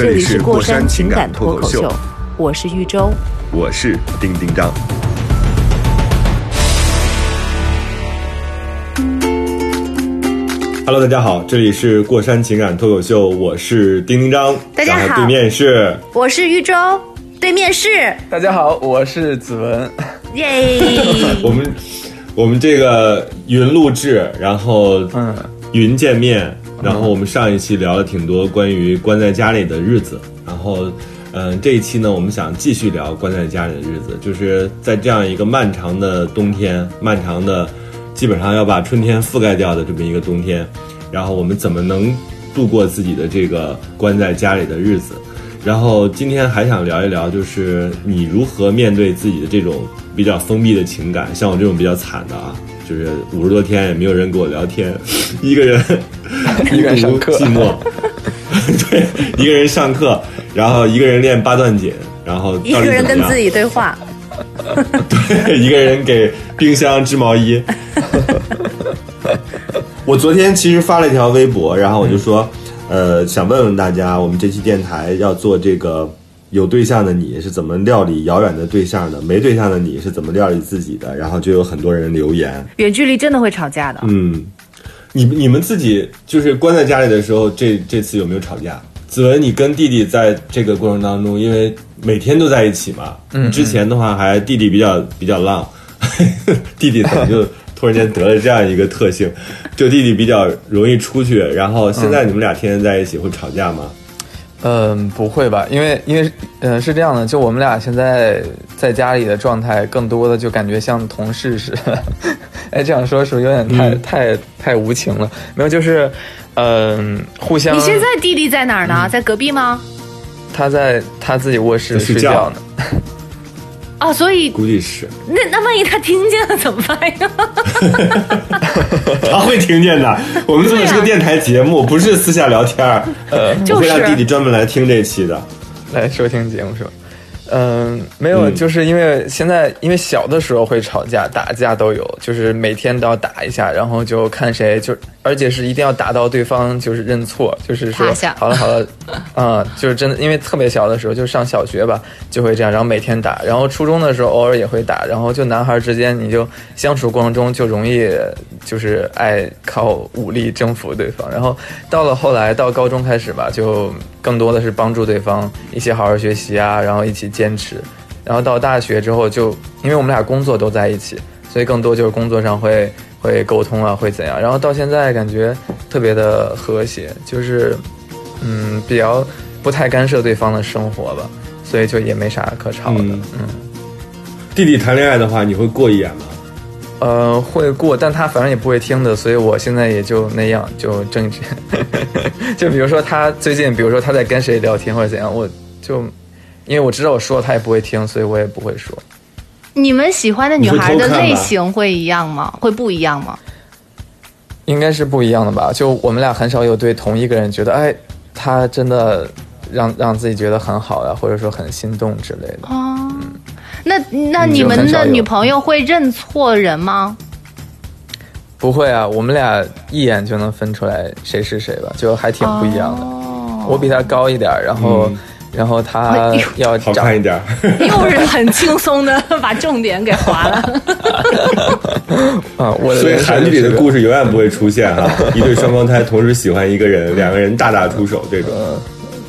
这这里是过山情情感脱口秀我是豫州。我是丁丁张。Hello，大家好，这里是过山情感脱口秀，我是丁丁张，大家好对面是我是豫州，对面是大家好，我是子文。耶，我们我们这个云录制，然后嗯，云见面，然后我们上一期聊了挺多关于关在家里的日子，然后。嗯，这一期呢，我们想继续聊关在家里的日子，就是在这样一个漫长的冬天，漫长的，基本上要把春天覆盖掉的这么一个冬天，然后我们怎么能度过自己的这个关在家里的日子？然后今天还想聊一聊，就是你如何面对自己的这种比较封闭的情感，像我这种比较惨的啊，就是五十多天也没有人跟我聊天，一个人 一个人上课寂寞，对，一个人上课，然后一个人练八段锦，然后一个人跟自己对话，对，一个人给冰箱织毛衣。我昨天其实发了一条微博，然后我就说，呃，想问问大家，我们这期电台要做这个有对象的你是怎么料理遥远的对象的？没对象的你是怎么料理自己的？然后就有很多人留言，远距离真的会吵架的。嗯，你你们自己就是关在家里的时候，这这次有没有吵架？子文，你跟弟弟在这个过程当中，因为每天都在一起嘛，嗯，之前的话还弟弟比较比较浪，弟弟怎么就突然间得了这样一个特性，就弟弟比较容易出去，然后现在你们俩天天在一起会吵架吗？嗯，不会吧？因为因为嗯、呃是这样的，就我们俩现在在家里的状态，更多的就感觉像同事似的。哎，这样说是不是有点太、嗯太太无情了？没有，就是嗯、互相。你现在弟弟在哪儿呢？在隔壁吗？他在他自己卧室睡觉呢。哦，所以估计是，那那万一他听见了怎么办呀？他会听见的。我们做的是个电台节目，不是私下聊天儿，呃，我会让弟弟专门来听这期的。来收听节目是吧？嗯，没有，嗯就是因为现在因为小的时候会吵架、打架都有，就是每天都要打一下，然后就看谁就，而且是一定要打到对方就是认错，就是说好了好了，啊、就是真的，因为特别小的时候就上小学吧，就会这样，然后每天打，然后初中的时候偶尔也会打，然后就男孩之间你就相处过程中就容易就是爱靠武力征服对方，然后到了后来到高中开始吧，就更多的是帮助对方一起好好学习啊，然后一起坚持，然后到大学之后就因为我们俩工作都在一起，所以更多就是工作上会会沟通啊，会怎样，然后到现在感觉特别的和谐，就是嗯比较不太干涉对方的生活吧，所以就也没啥可吵的，嗯嗯弟弟谈恋爱的话，你会过一眼吗？呃，会过，但他反正也不会听的，所以我现在也就那样，就正直。就比如说他最近，比如说他在跟谁聊天或者怎样，我就因为我知道我说了他也不会听，所以我也不会说。你们喜欢的女孩的类型会一样吗？会不一样吗？应该是不一样的吧？就我们俩很少有对同一个人觉得，哎，他真的让让自己觉得很好呀，或者说很心动之类的。哦，那那嗯你们的女朋友会认错人吗？不会啊，我们俩一眼就能分出来谁是谁吧，就还挺不一样的。哦，我比他高一点，然后、嗯然后他要好看一点。又是很轻松的把重点给划了。啊，我的所以韩剧里的故事永远不会出现哈，一对双胞胎同时喜欢一个人，两个人大打出手这种。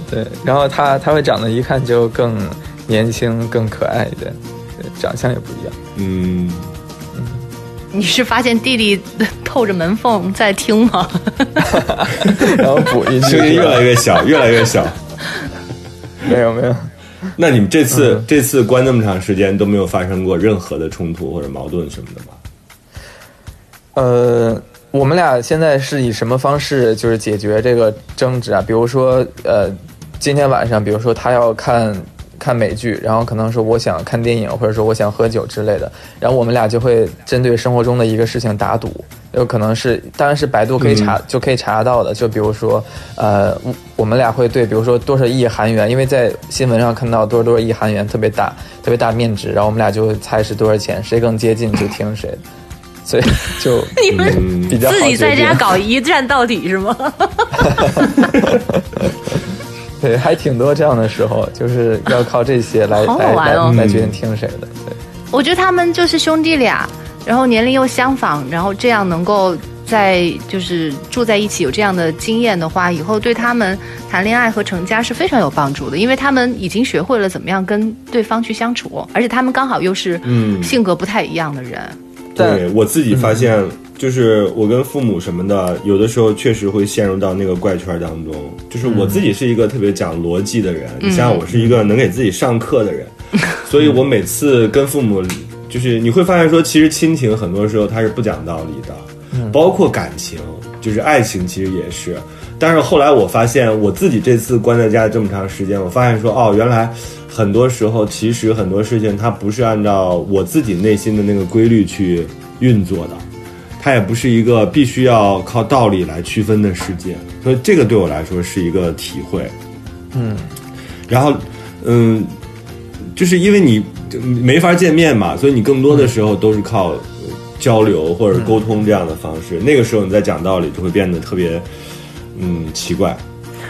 对，然后他他会长得一看就更年轻、更可爱一点，长相也不一样。嗯，你是发现弟弟透着门缝在听吗？然后补一句，声音越来越小，越来越小。没有没有，那你们这次、这次关那么长时间都没有发生过任何的冲突或者矛盾什么的吗？呃，我们俩现在是以什么方式就是解决这个争执啊？比如说，呃，今天晚上，比如说他要看看美剧，然后可能说我想看电影，或者说我想喝酒之类的，然后我们俩就会针对生活中的一个事情打赌，有可能是当然是百度可以查、就可以查到的，就比如说呃，我我们俩会对，比如说多少亿韩元，因为在新闻上看到多少多少亿韩元特别大特别大面值，然后我们俩就会猜是多少钱，谁更接近就听谁。的，所以 就 你们嗯比较自己在家搞一站到底是吗？对，还挺多这样的时候，就是要靠这些来好好来玩哦。来来决定听谁的。对，我觉得他们就是兄弟俩，然后年龄又相仿，然后这样能够在就是住在一起有这样的经验的话，以后对他们谈恋爱和成家是非常有帮助的，因为他们已经学会了怎么样跟对方去相处，而且他们刚好又是嗯性格不太一样的人。但对我自己发现，就是我跟父母什么的，有的时候确实会陷入到那个怪圈当中。就是我自己是一个特别讲逻辑的人，你想想，我是一个能给自己上课的人，所以我每次跟父母，就是你会发现说，其实亲情很多时候它是不讲道理的，包括感情，就是爱情，其实也是。但是后来我发现，我自己这次关在家这么长时间，我发现说，哦，原来很多时候其实很多事情它不是按照我自己内心的那个规律去运作的，它也不是一个必须要靠道理来区分的世界。所以这个对我来说是一个体会。嗯，然后，嗯，就是因为你没法见面嘛，所以你更多的时候都是靠呃交流或者沟通这样的方式。那个时候你再讲道理，就会变得特别，嗯，奇怪。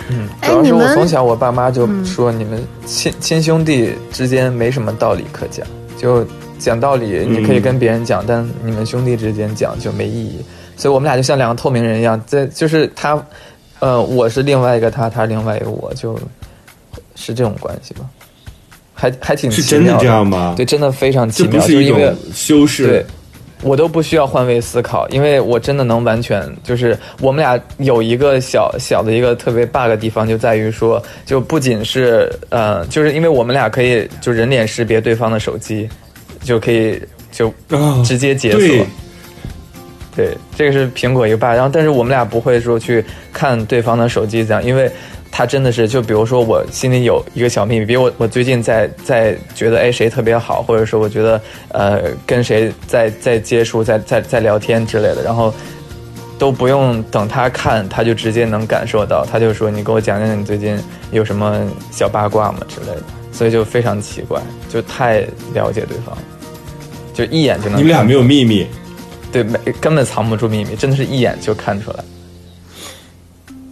嗯主要是我从小我爸妈就说，你们亲亲兄弟之间没什么道理可讲，就讲道理你可以跟别人讲，但你们兄弟之间讲就没意义。所以我们俩就像两个透明人一样，在就是他，呃，我是另外一个他，他是另外一个我，就是这种关系吧，还还挺是真的这样吗？对，真的非常奇这不妙，就是因为一种修饰。对，我都不需要换位思考，因为我真的能完全就是我们俩有一个小小的一个特别 bug 的地方，就在于说，就不仅是呃，就是因为我们俩可以就人脸识别对方的手机，就可以就啊直接解锁。对对，这个是苹果一个 bug，然后但是我们俩不会说去看对方的手机这样，因为他真的是就比如说我心里有一个小秘密，比如我我最近在在觉得哎谁特别好，或者说我觉得呃跟谁在在接触在在在聊天之类的，然后都不用等他看，他就直接能感受到，他就说你给我讲讲你最近有什么小八卦吗？之类的，所以就非常奇怪，就太了解对方，就一眼就能你们俩没有秘密，对，没根本藏不住秘密，真的是一眼就看出来。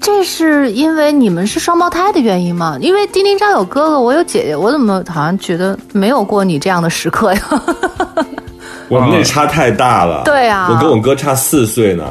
这是因为你们是双胞胎的原因吗？因为丁丁张有哥哥，我有姐姐，我怎么好像觉得没有过你这样的时刻呀？我们那差太大了。对啊我跟我哥差四岁呢。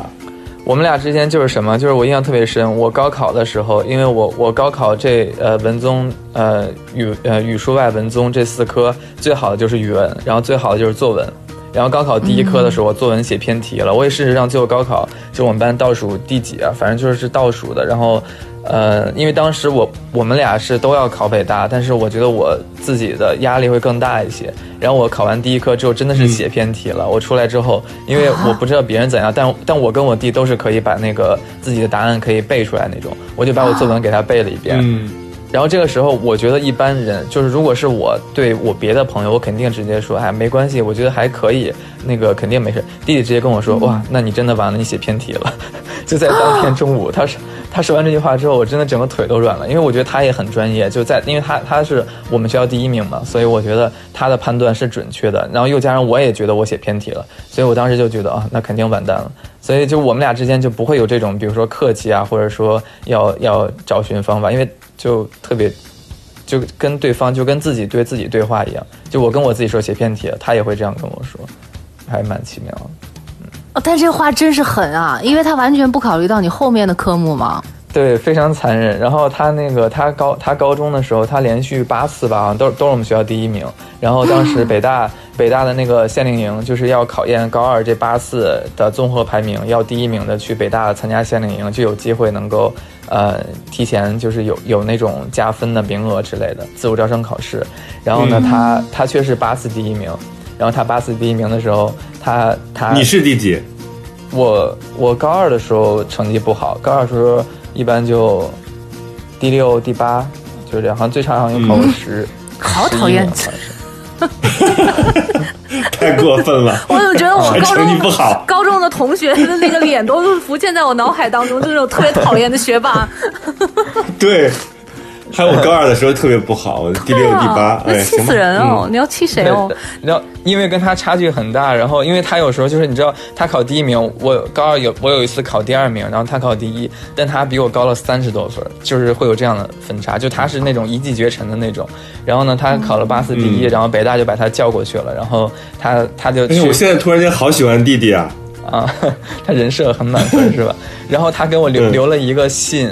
我们俩之间就是什么，就是我印象特别深。我高考的时候，因为我我高考这呃文综呃语呃语数外文综这四科最好的就是语文，然后最好的就是作文。然后高考第一科的时候，我作文写偏题了。我也事实上最后高考就我们班倒数第几啊，反正就是是倒数的。然后，呃，因为当时我我们俩是都要考北大，但是我觉得我自己的压力会更大一些。然后我考完第一科之后，真的是写偏题了。我出来之后，因为我不知道别人怎样，但但我跟我弟都是可以把那个自己的答案可以背出来那种，我就把我作文给他背了一遍。嗯，然后这个时候，我觉得一般人就是，如果是我对我别的朋友，我肯定直接说，哎，没关系，我觉得还可以，那个肯定没事。弟弟直接跟我说，哇，那你真的完了，你写偏题了。就在当天中午，他说他说完这句话之后，我真的整个腿都软了，因为我觉得他也很专业，就在因为他他是我们学校第一名嘛，所以我觉得他的判断是准确的。然后又加上我也觉得我写偏题了，所以我当时就觉得啊，那肯定完蛋了。所以就我们俩之间就不会有这种，比如说客气啊，或者说要要找寻方法，因为就特别就跟对方就跟自己对自己对话一样，就我跟我自己说写偏题，他也会这样跟我说，还蛮奇妙的。哦，但这话真是狠啊，因为他完全不考虑到你后面的科目嘛。对，非常残忍。然后他那个他高他高中的时候，他连续八次吧，好像都都是我们学校第一名。然后当时北大北大的那个夏令营就是要考验高二这八次的综合排名，要第一名的去北大参加夏令营，就有机会能够呃提前就是有有那种加分的名额之类的自主招生考试。然后呢，他他却是八次第一名。然后他八次第一名的时候，他他你是第几？我我高二的时候成绩不好，高二的时候一般就第六、第八，就是这样，好像最差好像有考过十，好讨厌。11名好像是。太过分了，我就觉得我高中不好。高中的同学的那个脸都浮现在我脑海当中，就是那种特别讨厌的学霸。对，还有我高二的时候特别不好，我 第六、第八，气死人哦！嗯你要气谁哦？然后因为跟他差距很大，然后因为他有时候就是你知道他考第一名，我高二有我有一次考第二名，然后他考第一，但他比我高了三十多分，就是会有这样的分差，就他是那种一骑绝尘的那种。然后呢，他考了八四第一，嗯然后北大就把他叫过去了，然后他他就我现在突然间好喜欢弟弟啊！啊，他人设很满分是吧？然后他给我留嗯留了一个信，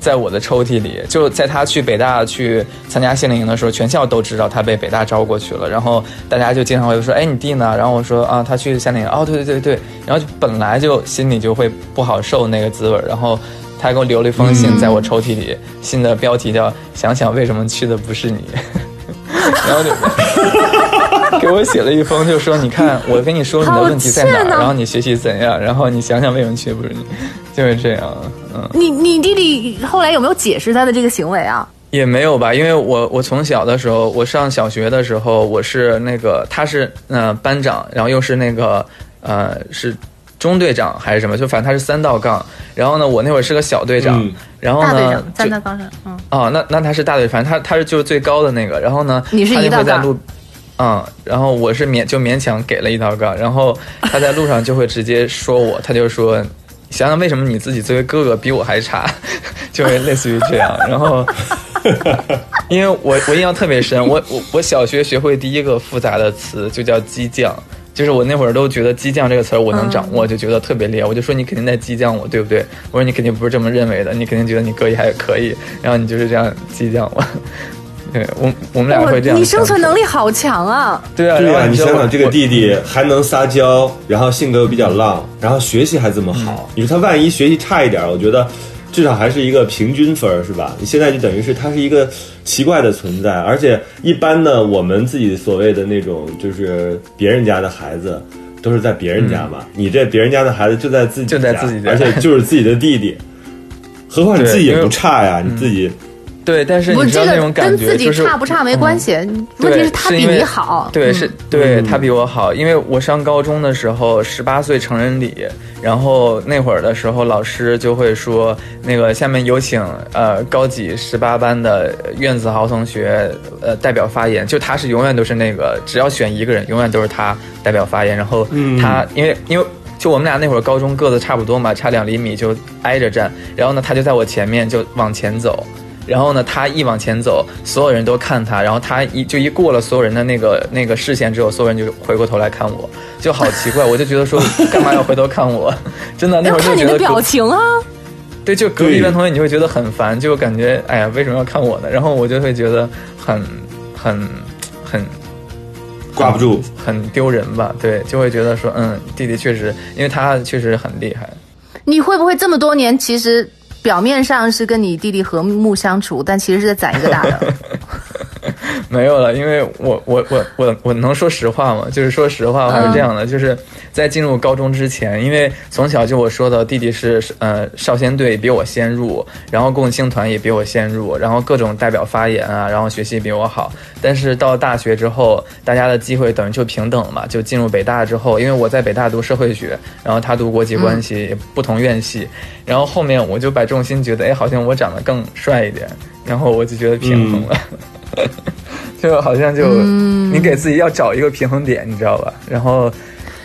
在我的抽屉里，就在他去北大去参加夏令营的时候，全校都知道他被北大招过去了。然后大家就经常会说：“哎，你弟呢？”然后我说：“啊，他去夏令营。”哦，对对对对。然后就本来就心里就会不好受那个滋味，然后。他给我留了一封信，在我抽屉里，信的标题叫“想想为什么去的不是你”，然后就 给我写了一封，就说你看，我跟你说你的问题在哪然后你学习怎样，然后你想想为什么去不是你，就是这样，嗯，你你弟弟后来有没有解释他的这个行为啊？也没有吧，因为我我从小的时候，我上小学的时候，我是那个他是呃班长，然后又是那个呃是中队长还是什么，就反正他是三道杠，然后呢，我那会儿是个小队长，嗯。然后呢大队长站就在岗上，嗯，哦，那那他是大队，反正他他是就是最高的那个，然后呢，你是他一道杠。就会在路，嗯，然后我是勉就勉强给了一道杠，然后他在路上就会直接说我，他就说，想想为什么你自己作为哥哥比我还差，就会类似于这样，然后。因为我我印象特别深，我我我小学学会第一个复杂的词就叫激将，就是我那会儿都觉得激将这个词儿我能掌握，就觉得特别厉害。我就说你肯定在激将我，对不对？我说你肯定不是这么认为的，你肯定觉得你哥也还可以，然后你就是这样激将我。对我我们俩会这样。你生存能力好强啊！对啊，对啊，你想想这个弟弟还能撒娇，然后性格又比较浪，然后学习还这么好，你说他万一学习差一点，我觉得至少还是一个平均分儿，是吧？你现在就等于是他是一个奇怪的存在，而且一般呢，我们自己所谓的那种就是别人家的孩子。都是在别人家嘛，你这别人家的孩子就在自己就在自己家而且就是自己的弟弟，何况你自己也不差呀，你自己对，但是，你知道那这种感觉，跟自己就是差不差没关系，问题对是他比你好。对，嗯是对嗯他比我好，因为我上高中的时候十八岁成人礼，然后那会儿的时候老师就会说，那个下面有请呃高几十八班的苑子豪同学呃代表发言，就他是永远都是那个只要选一个人，永远都是他代表发言，然后嗯他、因为因为。就我们俩那会儿高中个子差不多嘛，差两厘米就挨着站，然后呢，他就在我前面就往前走，然后呢，他一往前走，所有人都看他，然后他一就一过了所有人的那个那个视线之后，所有人就回过头来看我，就好奇怪，我就觉得说干嘛要回头看我？真的那要会儿就看你的表觉得隔情啊！对，就隔壁对班同学你会觉得很烦，就感觉哎呀为什么要看我呢？然后我就会觉得很很很挂不住。很丢人吧？对，就会觉得说嗯，弟弟确实，因为他确实很厉害。你会不会这么多年，其实表面上是跟你弟弟和睦相处，但其实是在攒一个大的？没有了，因为我我我我我能说实话吗？就是说实话，还是这样的，就是在进入高中之前，因为从小就我说的弟弟是呃少先队比我先入，然后共青团也比我先入，然后各种代表发言啊，然后学习比我好。但是到大学之后，大家的机会等于就平等了嘛，就进入北大之后，因为我在北大读社会学，然后他读国际关系，不同院系，然后后面我就把重心觉得，哎，好像我长得更帅一点，然后我就觉得平衡了。就好像就、你给自己要找一个平衡点，你知道吧？然后，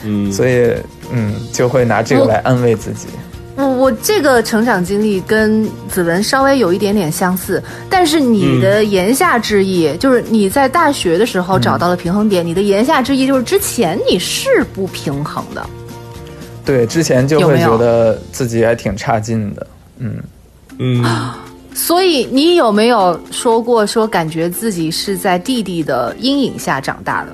嗯，所以嗯，就会拿这个来安慰自己。我我这个成长经历跟子文稍微有一点点相似，但是你的言下之意、就是你在大学的时候找到了平衡点，你的言下之意就是之前你是不平衡的。对，之前就会觉得自己还挺差劲的。嗯，嗯，所以你有没有说过说感觉自己是在弟弟的阴影下长大的？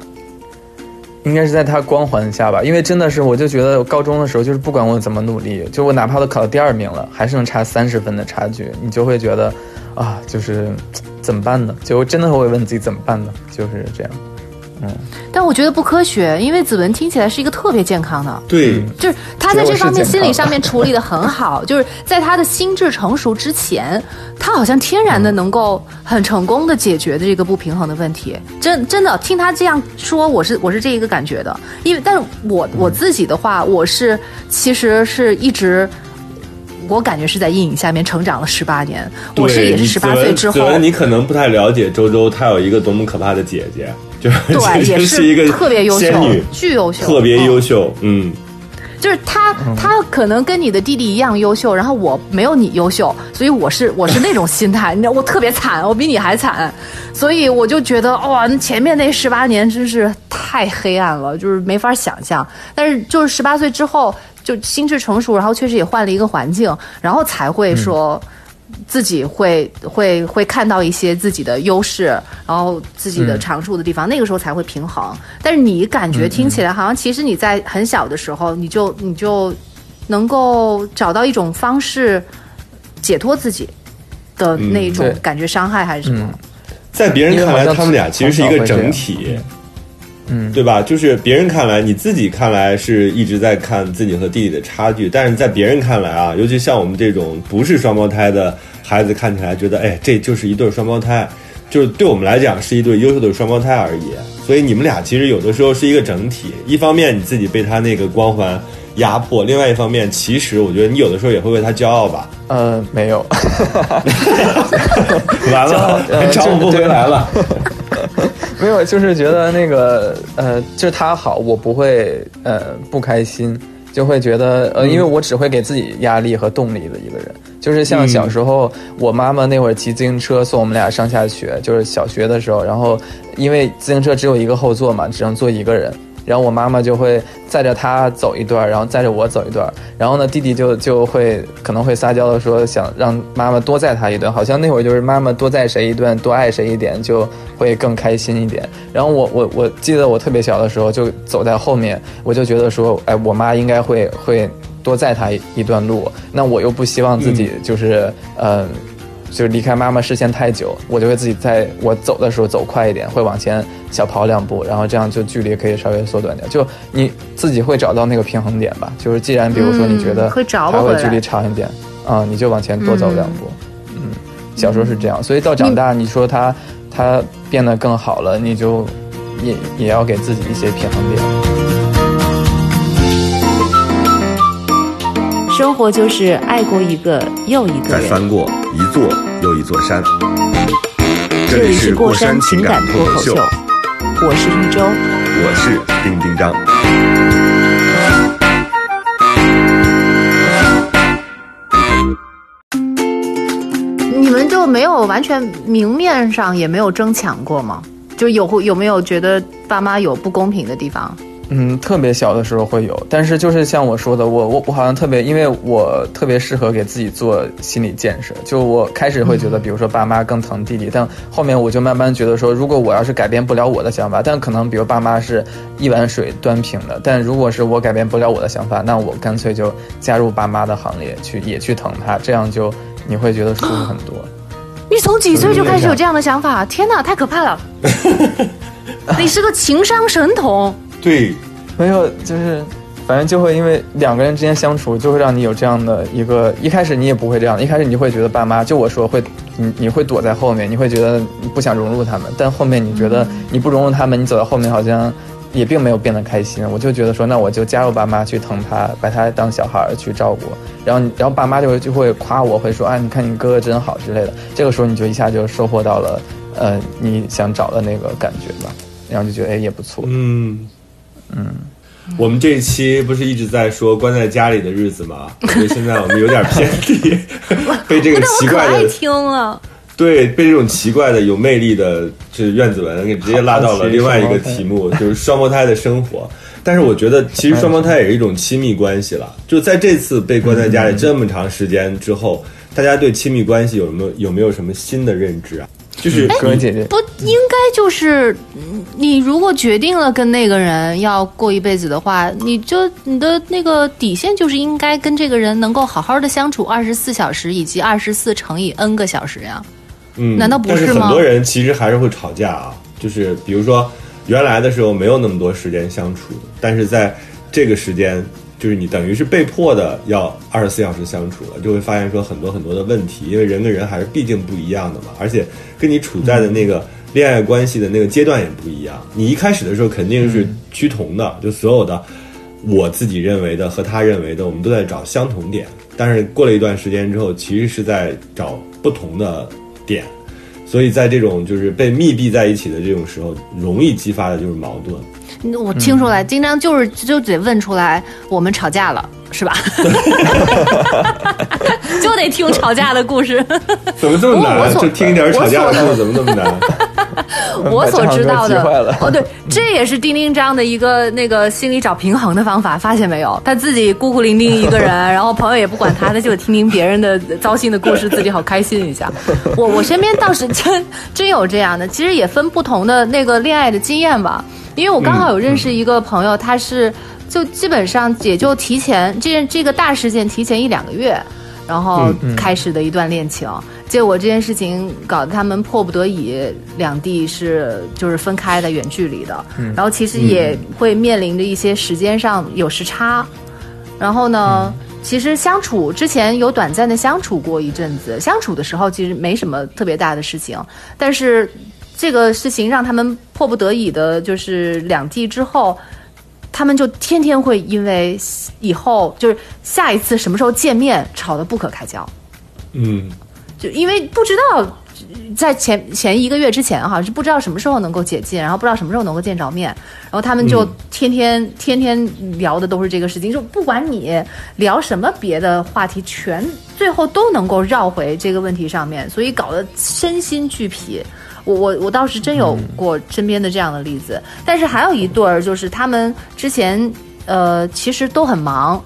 应该是在他光环下吧，因为真的是，我就觉得高中的时候，就是不管我怎么努力，就我哪怕都考到第二名了，还是能差三十分的差距，你就会觉得啊，就是怎么办呢？就真的会问自己怎么办呢？就是这样。但我觉得不科学，因为子文听起来是一个特别健康的，对，就是他在这方面心理上面处理的很好，就是在他的心智成熟之前，他好像天然的能够很成功的解决的这个不平衡的问题。真真的听他这样说，我是我是这一个感觉的。因为但是我我自己的话，我是其实是一直。我感觉是在阴影下面成长了十八年，我是也是十八岁之后，你可能不太了解周周，她有一个多么可怕的姐姐，就对，也是一个特别优秀仙女，，巨优秀，特别嗯优秀，嗯，就是他，他可能跟你的弟弟一样优秀，然后我没有你优秀，所以我是我是那种心态，你知道，我特别惨，我比你还惨，所以我就觉得哇，那前面那十八年真是太黑暗了，就是没法想象。但是就是十八岁之后，就心智成熟，然后确实也换了一个环境，然后才会说。自己会会会看到一些自己的优势，然后自己的长处的地方，那个时候才会平衡。但是你感觉听起来好像，其实你在很小的时候，你就你就能够找到一种方式解脱自己的那种感觉伤害还是什么？在别人看来，他们俩其实是一个整体，嗯，对吧？就是别人看来，你自己看来是一直在看自己和弟弟的差距，但是在别人看来啊，尤其像我们这种不是双胞胎的孩子，看起来觉得，哎，这就是一对双胞胎，就是对我们来讲是一对优秀的双胞胎而已。所以你们俩其实有的时候是一个整体，一方面你自己被他那个光环压迫，另外一方面，其实我觉得你有的时候也会为他骄傲吧。呃，没有，完了，呃 找我不回来了。没有，就是觉得那个呃，就是他好，我不会呃不开心，就会觉得呃，因为我只会给自己压力和动力的一个人。就是像小时候，我妈妈那会儿骑自行车送我们俩上下学，就是小学的时候，然后因为自行车只有一个后座嘛，只能坐一个人。然后我妈妈就会载着他走一段，然后载着我走一段。然后呢，弟弟就就会可能会撒娇的说，想让妈妈多载他一顿。好像那会儿就是妈妈多载谁一顿，多爱谁一点，就会更开心一点。然后我我我记得我特别小的时候，就走在后面，我就觉得说，哎，我妈应该会会多载他一段路。那我又不希望自己就是、呃。就是离开妈妈视线太久，我就会自己在我走的时候走快一点，会往前小跑两步，然后这样就距离可以稍微缩短点。就你自己会找到那个平衡点吧。就是既然比如说你觉得还会距离长一点，啊、你就往前多走两步。嗯，小时候是这样，所以到长大，你说他他变得更好了，你就也也要给自己一些平衡点。生活就是爱过一个又一个再。翻过一座又一座山。这里是过山情感脱口秀，我是玉州。我是丁丁张。你们就没有完全明面上也没有争抢过吗？就有有没有觉得爸妈有不公平的地方？嗯，特别小的时候会有，但是就是像我说的，我我我好像特别，因为我特别适合给自己做心理建设。就我开始会觉得，比如说爸妈更疼弟弟，但后面我就慢慢觉得说，如果我要是改变不了我的想法，但可能比如爸妈是一碗水端平的，但如果是我改变不了我的想法，那我干脆就加入爸妈的行列，去也去疼他，这样就你会觉得舒服很多。你从几岁就开始有这样的想法？天哪，太可怕了！你是个情商神童。对，没有，就是反正就会因为两个人之间相处，就会让你有这样的一个。一开始你也不会这样，一开始你就会觉得爸妈，就我说会，你你会躲在后面，你会觉得你不想融入他们，但后面你觉得你不融入他们，你走到后面好像也并没有变得开心。我就觉得说，那我就加入爸妈去疼他，把他当小孩去照顾。然后，然后爸妈就会就会夸我，会说啊，你看你哥哥真好之类的。这个时候你就一下就收获到了，呃，你想找的那个感觉吧。然后就觉得哎也不错。嗯嗯，我们这一期不是一直在说关在家里的日子吗？所以现在我们有点偏题，被这个奇怪的听了。对，被这种奇怪的、有魅力的就是苑子文给直接拉到了另外一个题目，就是双胞胎的生活。但是我觉得，其实双胞胎也是一种亲密关系了。就在这次被关在家里这么长时间之后，大家对亲密关系有什么有没有什么新的认知啊？就是哥哥姐姐，不应该就是嗯你如果决定了跟那个人要过一辈子的话，你就你的那个底线就是应该跟这个人能够好好的相处二十四小时以及二十四乘以 n 个小时呀。嗯，难道不但是是吗很多人其实还是会吵架啊，就是比如说，原来的时候没有那么多时间相处，但是在这个时间，就是你等于是被迫的要二十四小时相处了，就会发现说很多很多的问题，因为人跟人还是毕竟不一样的嘛，而且跟你处在的那个恋爱关系的那个阶段也不一样。你一开始的时候肯定是趋同的，就所有的我自己认为的和他认为的，我们都在找相同点，但是过了一段时间之后，其实是在找不同的点。所以在这种就是被密闭在一起的这种时候，容易激发的就是矛盾。我听出来，经 常就是就得问出来，我们吵架了，是吧？就得听吵架的故事。怎么这么难？就听一点吵架的故事，怎么那么难？我所知道的哦，对，这也是丁丁张的一个那个心里找平衡的方法，发现没有？他自己孤孤伶仃一个人，然后朋友也不管他，他就听听别人的糟心的故事，自己好开心一下。我我身边倒是真真有这样的，其实也分不同的那个恋爱的经验吧。因为我刚好有认识一个朋友，他是就基本上也就提前这件这个大事件提前一两个月，然后开始的一段恋情。结果这件事情搞得他们迫不得已，两地是就是分开的远距离的，然后其实也会面临着一些时间上有时差，然后呢。其实相处之前有短暂的相处过一阵子，相处的时候其实没什么特别大的事情，但是这个事情让他们迫不得已的，就是两地之后，他们就天天会因为以后就是下一次什么时候见面吵得不可开交。嗯，就因为不知道在前前一个月之前哈是不知道什么时候能够解禁，然后不知道什么时候能够见着面，然后他们就天天、天天聊的都是这个事情，就不管你聊什么别的话题，全最后都能够绕回这个问题上面，所以搞得身心俱疲。我我我倒是真有过身边的这样的例子，但是还有一对儿，就是他们之前呃其实都很忙，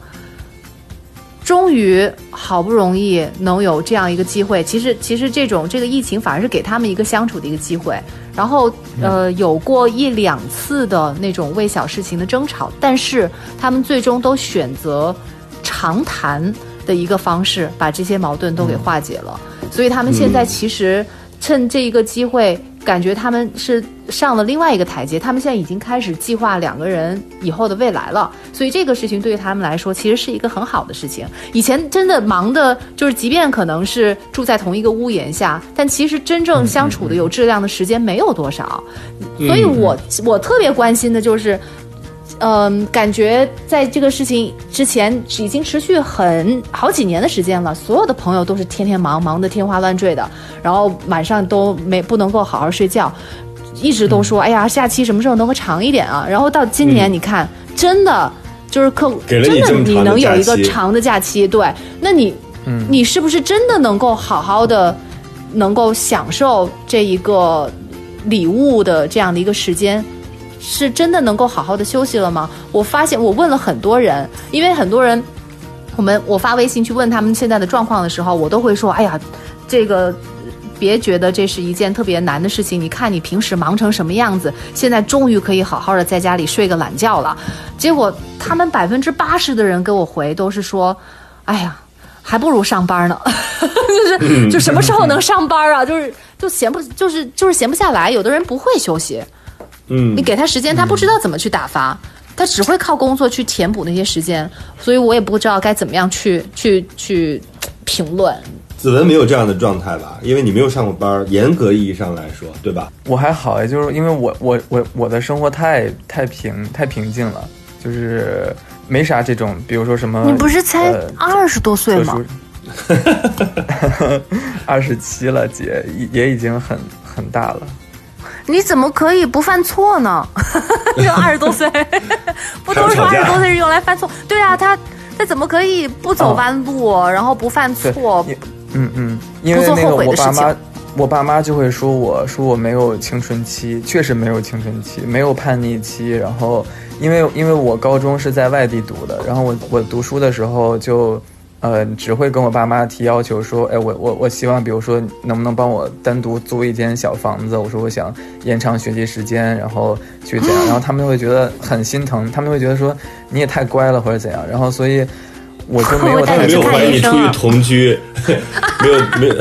终于好不容易能有这样一个机会，其实其实这种这个疫情反而是给他们一个相处的一个机会。然后呃有过一两次的那种为小事情的争吵，但是他们最终都选择长谈的一个方式，把这些矛盾都给化解了。所以他们现在其实趁这一个机会，感觉他们是上了另外一个台阶，他们现在已经开始计划两个人以后的未来了。所以这个事情对于他们来说，其实是一个很好的事情。以前真的忙的，就是即便可能是住在同一个屋檐下，但其实真正相处的有质量的时间没有多少。所以我我特别关心的就是。嗯，感觉在这个事情之前已经持续很好几年的时间了，所有的朋友都是天天忙，忙得天花乱坠的，然后晚上都没不能够好好睡觉，一直都说，哎呀，假期什么时候能够长一点啊？然后到今年，你看，真的就是客户真的你能有一个长的假期，对，那你，你是不是真的能够好好的能够享受这一个礼物的这样的一个时间？是真的能够好好的休息了吗？我发现我问了很多人，因为很多人，我们我发微信去问他们现在的状况的时候，我都会说，哎呀，这个。别觉得这是一件特别难的事情，你看你平时忙成什么样子，现在终于可以好好的在家里睡个懒觉了。结果他们百分之八十的人给我回都是说，哎呀，还不如上班呢，就是就什么时候能上班啊？就是就闲不就是就是闲不下来，有的人不会休息，嗯你给他时间，他不知道怎么去打发，他只会靠工作去填补那些时间，所以我也不知道该怎么样去去去评论。子文没有这样的状态吧？因为你没有上过班儿，严格意义上来说，对吧？我还好哎，就是因为我我我我的生活太太平太平静了，就是没啥这种，比如说什么。你不是才呃二十多岁吗？二十七了，姐也也已经很很大了。你怎么可以不犯错呢？就二十多岁，不都是说二十多岁是用来犯错？对啊，他他怎么可以不走弯路，然后不犯错？嗯嗯，因为那个我爸妈，我爸妈就会说我说我没有青春期，确实没有青春期，没有叛逆期。然后因为因为我高中是在外地读的，然后我我读书的时候就。呃，只会跟我爸妈提要求说，哎，我我我希望，比如说，能不能帮我单独租一间小房子？我说我想延长学习时间，然后去怎样，然后他们会觉得很心疼，他们会觉得说你也太乖了或者怎样，然后所以我就没有太没有怀疑出去同居，没 有没有。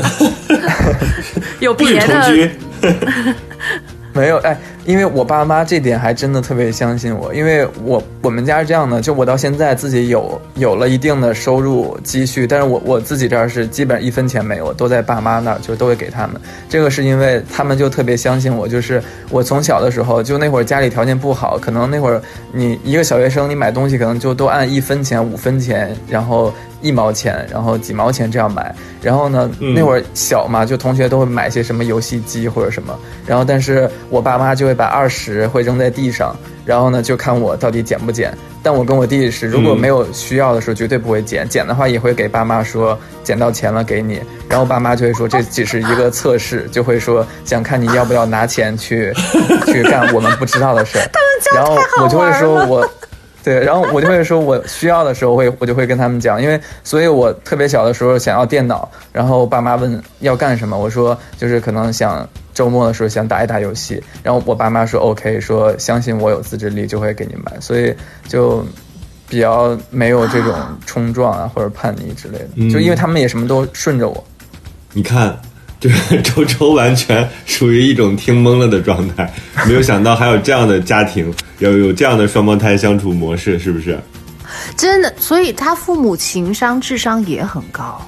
有别的。同居，没有，哎，因为我爸妈这点还真的特别相信我，因为我我们家是这样的，就我到现在自己有有了一定的收入积蓄，但是我我自己这儿是基本一分钱没有，都在爸妈那儿，就都会给他们。这个是因为他们就特别相信我，就是我从小的时候就那会儿家里条件不好，可能那会儿你一个小学生你买东西可能就都按一分钱、五分钱，然后。一毛钱，然后几毛钱这样买，然后呢，那会儿小嘛，就同学都会买些什么游戏机或者什么，然后但是我爸妈就会把二十会扔在地上，然后呢就看我到底捡不捡。但我跟我弟弟是，如果没有需要的时候，绝对不会捡，捡的话也会给爸妈说捡到钱了给你，然后爸妈就会说这只是一个测试，就会说想看你要不要拿钱去去干我们不知道的事儿，然后我就会说我。对，然后我就会说，我需要的时候会，我就会跟他们讲，因为，所以我特别小的时候想要电脑，然后爸妈问要干什么，我说就是可能想周末的时候想打一打游戏，然后我爸妈说 OK，说相信我有自制力就会给你买，所以就比较没有这种冲撞啊或者叛逆之类的，就因为他们也什么都顺着我，你看。就是 周周完全属于一种听懵了的状态，没有想到还有这样的家庭，有有这样的双胞胎相处模式，是不是？真的，所以他父母情商、智商也很高，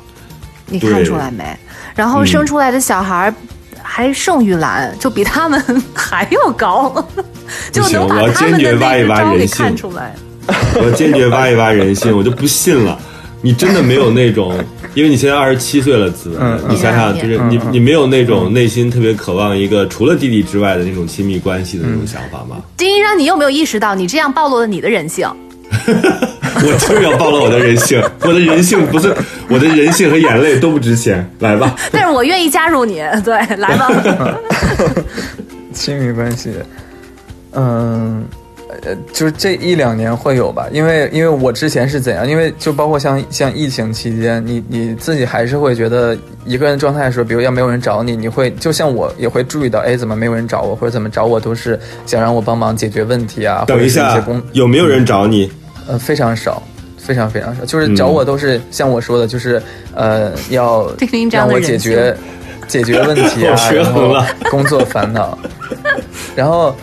你看出来没？然后生出来的小孩还胜于蓝，就比他们 还要高，就能把他们的那一招给看出来。我坚决挖一挖人性，我就不信了。你真的没有那种，因为你现在二十七岁了，子，你想想，就是你你没有那种内心特别渴望一个除了弟弟之外的那种亲密关系的那种想法吗？丁一章，你有没有意识到你这样暴露了你的人性？我就是要暴露我的人性，我的人性不是我的人性和眼泪都不值钱，来吧。但是我愿意加入你，对，来吧。亲密关系，嗯。呃，就是这一两年会有吧，因为因为我之前是怎样，因为就包括像像疫情期间，你你自己还是会觉得一个人状态的时候，比如要没有人找你，你会就像我也会注意到，哎，怎么没有人找我，或者怎么找我都是想让我帮忙解决问题啊。等一下，有没有人找你？呃，非常少，非常非常少，就是找我都是像我说的，就是呃要 让我解决解决问题啊，然后工作烦恼，然后。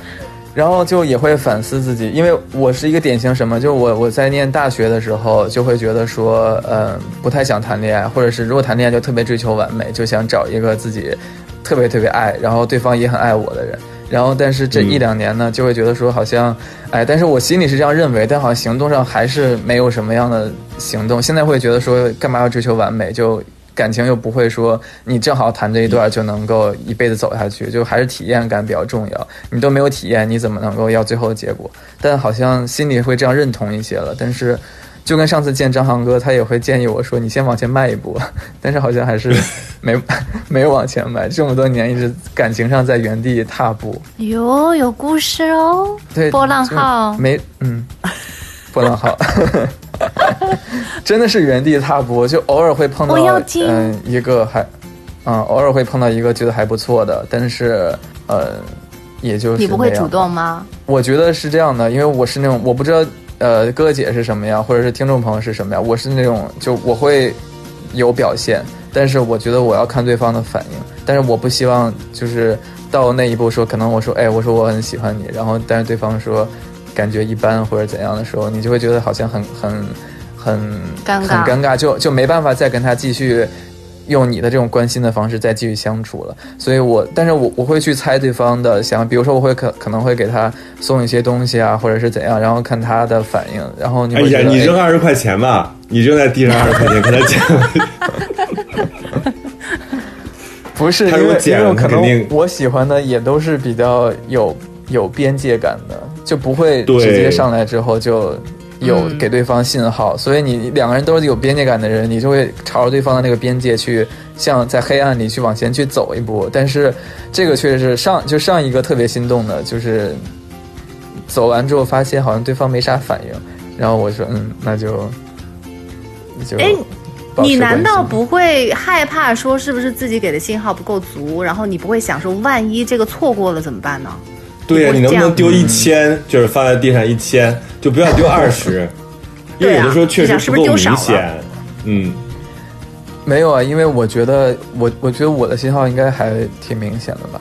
然后就也会反思自己，因为我是一个典型什么，就我我在念大学的时候就会觉得说，呃，不太想谈恋爱，或者是如果谈恋爱就特别追求完美，就想找一个自己特别特别爱，然后对方也很爱我的人。然后但是这一两年呢，就会觉得说好像，哎，但是我心里是这样认为，但好像行动上还是没有什么样的行动。现在会觉得说，干嘛要追求完美？就。感情又不会说你正好谈这一段就能够一辈子走下去，就还是体验感比较重要。你都没有体验，你怎么能够要最后的结果？但好像心里会这样认同一些了。但是，就跟上次见张航哥，他也会建议我说：“你先往前迈一步。”但是好像还是 没没有往前迈。这么多年一直感情上在原地踏步。哟，有故事哦。对，波浪号没嗯，波浪号。真的是原地踏步，就偶尔会碰到嗯一个还，嗯偶尔会碰到一个觉得还不错的，但是呃也就是你不会主动吗？我觉得是这样的，因为我是那种我不知道呃哥哥姐是什么样，或者是听众朋友是什么样，我是那种就我会有表现，但是我觉得我要看对方的反应，但是我不希望就是到那一步说可能我说哎我说我很喜欢你，然后但是对方说。感觉一般或者怎样的时候，你就会觉得好像很很很很尴尬，就就没办法再跟他继续用你的这种关心的方式再继续相处了。所以我，但是我我会去猜对方的想，比如说我会可可能会给他送一些东西啊，或者是怎样，然后看他的反应。然后你哎呀，你扔二十块钱吧，你扔在地上二十块钱，跟他讲。不是，因为因为可能我喜欢的也都是比较有有边界感的。就不会直接上来之后就有给对方信号，所以你两个人都是有边界感的人，你就会朝着对方的那个边界去，像在黑暗里去往前去走一步。但是这个确实是上就上一个特别心动的，就是走完之后发现好像对方没啥反应，然后我说嗯，那就就哎，你难道不会害怕说是不是自己给的信号不够足？然后你不会想说万一这个错过了怎么办呢？对呀，你能不能丢一千？就是放在地上一千，就不要丢二十，因为有的时候确实不够明显。嗯，没有啊，因为我觉得我我觉得我的信号应该还挺明显的吧。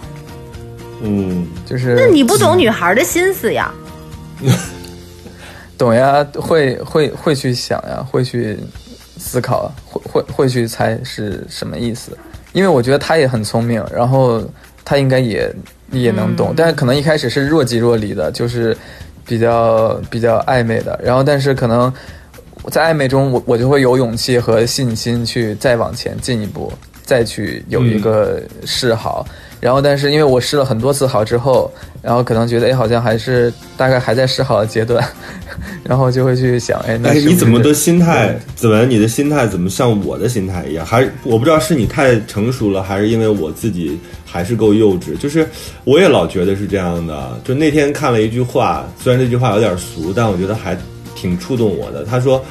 嗯，就是那你不懂女孩的心思呀？懂呀，会会会去想呀，会去思考，会会会去猜是什么意思。因为我觉得他也很聪明，然后他应该也也能懂，但是可能一开始是若即若离的，就是比较比较暧昧的。然后，但是可能在暧昧中，我我就会有勇气和信心去再往前进一步，再去有一个示好。然后，但是因为我试了很多次好之后，然后可能觉得哎，好像还是大概还在试好的阶段，然后就会去想，哎，那是你怎么的心态？子文，你的心态怎么像我的心态一样？还我不知道是你太成熟了，还是因为我自己还是够幼稚？就是我也老觉得是这样的。就那天看了一句话，虽然这句话有点俗，但我觉得还挺触动我的。他说：“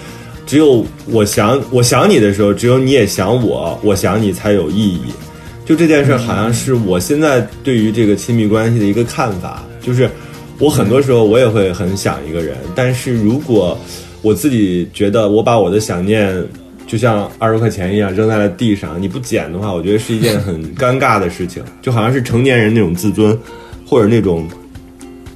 只有我想我想你的时候，只有你也想我，我想你才有意义。”就这件事，好像是我现在对于这个亲密关系的一个看法，就是我很多时候我也会很想一个人，但是如果我自己觉得我把我的想念就像二十块钱一样扔在了地上，你不捡的话，我觉得是一件很尴尬的事情，就好像是成年人那种自尊，或者那种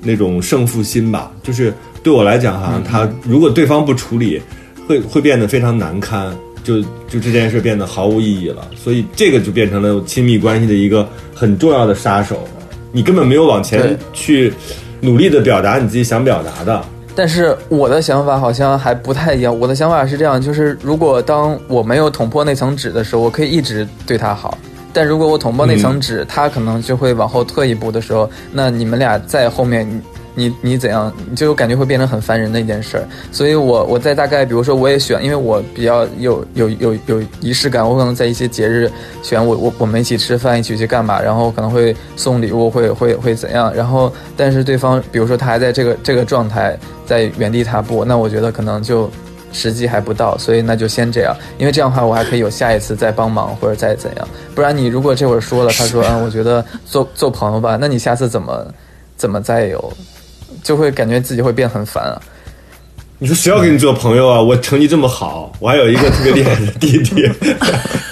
那种胜负心吧。就是对我来讲，好像他如果对方不处理，会会变得非常难堪，就就这件事变得毫无意义了。所以这个就变成了亲密关系的一个很重要的杀手。你根本没有往前去努力的表达你自己想表达的。但是我的想法好像还不太一样。我的想法是这样，就是如果当我没有捅破那层纸的时候，我可以一直对他好。但如果我捅破那层纸，他可能就会往后退一步的时候，那你们俩在后面，你你怎样，你就感觉会变成很烦人的一件事儿。所以我我在大概比如说我也选，因为我比较有有有有仪式感，我可能在一些节日选我我我们一起吃饭，一起去干嘛，然后可能会送礼物，会会会怎样。然后但是对方比如说他还在这个这个状态，在原地踏步，那我觉得可能就时机还不到，所以那就先这样，因为这样的话我还可以有下一次再帮忙或者再怎样。不然你如果这会儿说了，他说嗯，我觉得做做朋友吧，那你下次怎么怎么再有，就会感觉自己会变很烦啊。你说谁要跟你做朋友啊？我成绩这么好，我还有一个特别厉害的弟弟，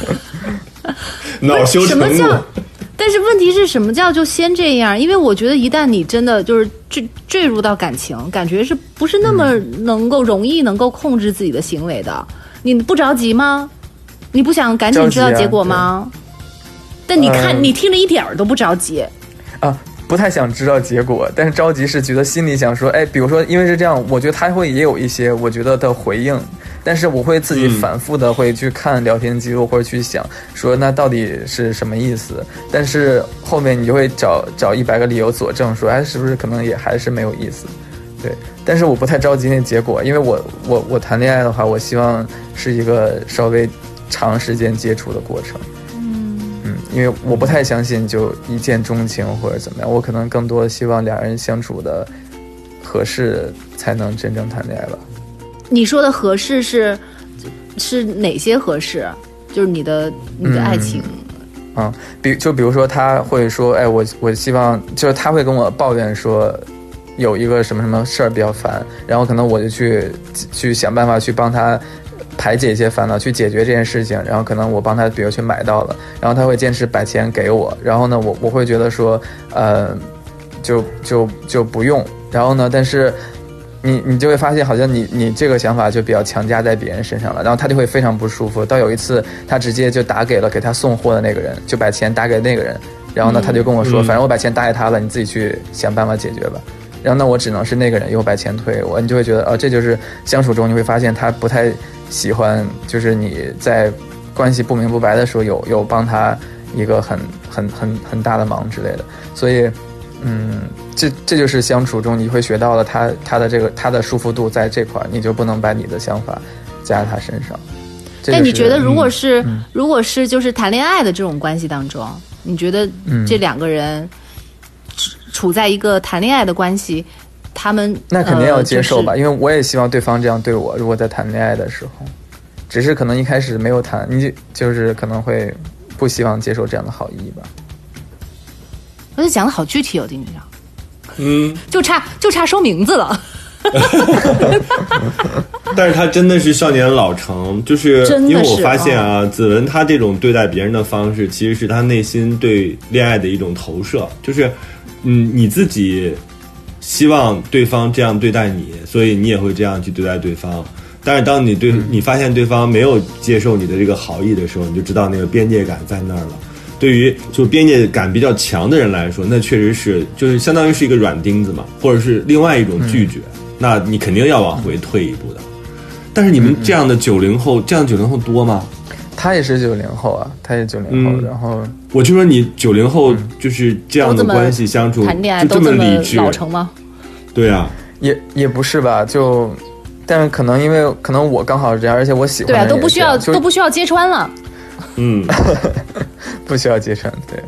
恼羞什成怒。么叫？但是问题是什么叫就先这样？因为我觉得一旦你真的就是坠坠入到感情，感觉是不是那么能够容易能够控制自己的行为的？你不着急吗？你不想赶紧知道结果吗？但你看，嗯你听着一点儿都不着急。啊，不太想知道结果，但是着急是觉得心里想说，哎，比如说，因为是这样，我觉得他会也有一些我觉得的回应，但是我会自己反复的会去看聊天记录或者去想，说那到底是什么意思？但是后面你就会找找一百个理由佐证，说，哎，是不是可能也还是没有意思？对，但是我不太着急那结果，因为我我我谈恋爱的话，我希望是一个稍微长时间接触的过程。嗯，因为我不太相信就一见钟情或者怎么样，我可能更多希望两人相处的合适才能真正谈恋爱吧。你说的合适是是哪些合适？就是你的你的爱情。嗯、比就比如说他会说，哎，我我希望就是他会跟我抱怨说。有一个什么什么事儿比较烦，然后可能我就去去想办法去帮他排解一些烦恼，去解决这件事情。然后可能我帮他，比如去买到了，然后他会坚持把钱给我。然后呢，我我会觉得说，呃，就就就不用。然后呢，但是你你就会发现，好像你你这个想法就比较强加在别人身上了，然后他就会非常不舒服。到有一次，他直接就打给了给他送货的那个人，就把钱打给那个人。然后呢，他就跟我说，嗯反正我把钱打给他了，你自己去想办法解决吧。然后那，我只能是那个人又把钱退我，你就会觉得，哦，这就是相处中你会发现他不太喜欢，就是你在关系不明不白的时候有有帮他一个很很很很大的忙之类的，所以，嗯，这这就是相处中你会学到了他他的这个他的舒服度在这块儿，你就不能把你的想法加在他身上。这但就是你觉得，如果是、嗯如果是就是谈恋爱的这种关系当中，你觉得嗯。这两个人处处在一个谈恋爱的关系，他们那肯定要接受吧，呃因为我也希望对方这样对我。如果在谈恋爱的时候，只是可能一开始没有谈，你就就是可能会不希望接受这样的好意吧。而且讲的好具体哦，丁局长，嗯，就差就差说名字了。但是他真的是少年老成，就是因为我发现啊，子文他这种对待别人的方式，其实是他内心对恋爱的一种投射，就是嗯，你自己希望对方这样对待你，所以你也会这样去对待对方。但是当你对你发现对方没有接受你的这个好意的时候，你就知道那个边界感在那儿了。对于就边界感比较强的人来说，那确实是就是相当于是一个软钉子嘛，或者是另外一种拒绝，那你肯定要往回退一步的。但是你们这样的九零后，这样九零后多吗？他也是九零后啊，他也九零后，嗯然后我就说你九零后就是这样的关系相处，谈恋爱就这都这么理智，老成吗？对啊，也也不是吧，就。但是可能因为可能我刚好是这样，而且我喜欢对啊，都不需要都不需要揭穿了。嗯，不需要揭穿，对。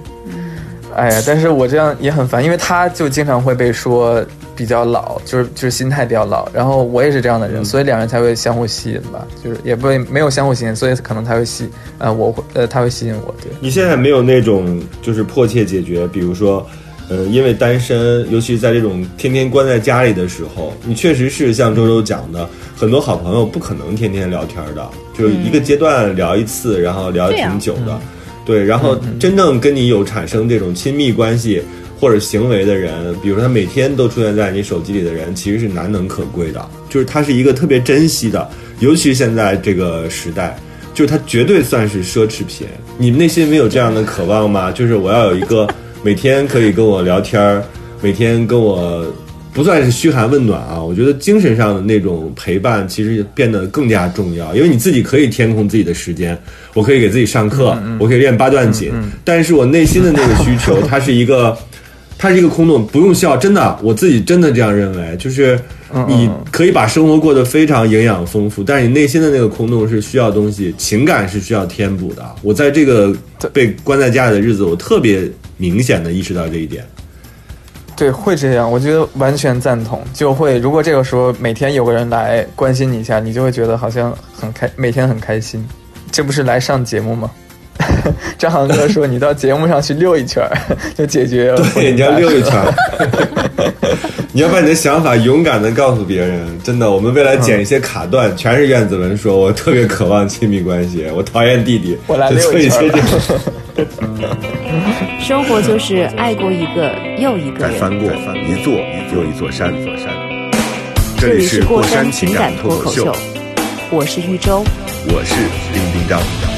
哎呀，但是我这样也很烦，因为他就经常会被说比较老，就是就是心态比较老，然后我也是这样的人，嗯。所以两人才会相互吸引吧，就是也不会没有相互吸引，所以可能他会吸，呃，我会呃他会吸引我，对。你现在没有那种就是迫切解决，比如说，呃，因为单身，尤其是在这种天天关在家里的时候，你确实是像周周讲的，很多好朋友不可能天天聊天的，就是一个阶段聊一次，然后聊挺久的，对，然后真正跟你有产生这种亲密关系或者行为的人，比如说他每天都出现在你手机里的人，其实是难能可贵的，就是他是一个特别珍惜的，尤其是现在这个时代。就是它绝对算是奢侈品。你们内心没有这样的渴望吗？就是我要有一个每天可以跟我聊天儿，每天跟我不算是嘘寒问暖啊，我觉得精神上的那种陪伴其实变得更加重要，因为你自己可以填空自己的时间，我可以给自己上课，我可以练八段锦，但是我内心的那个需求，它是一个。它是一个空洞，不用笑，真的，我自己真的这样认为，就是你可以把生活过得非常营养丰富，但是你内心的那个空洞是需要东西，情感是需要填补的。我在这个被关在家里的日子，我特别明显的意识到这一点。对，会这样，我觉得完全赞同。就会，如果这个时候每天有个人来关心你一下，你就会觉得好像很开，每天很开心。这不是来上节目吗？张航哥说：“你到节目上去溜一圈儿，就解决了。”对，你要溜一圈儿，你要把你的想法勇敢的告诉别人。真的，我们未来剪一些卡段，全是苑子文说：“我特别渴望亲密关系，我讨厌弟弟。”我来溜做一一圈儿些这吧种。生活就是爱过一个又一个人。再翻过一座又一座山，一座山。这这里是过山山情情感感脱口秀脱口秀，，我是玉州。我是丁丁张。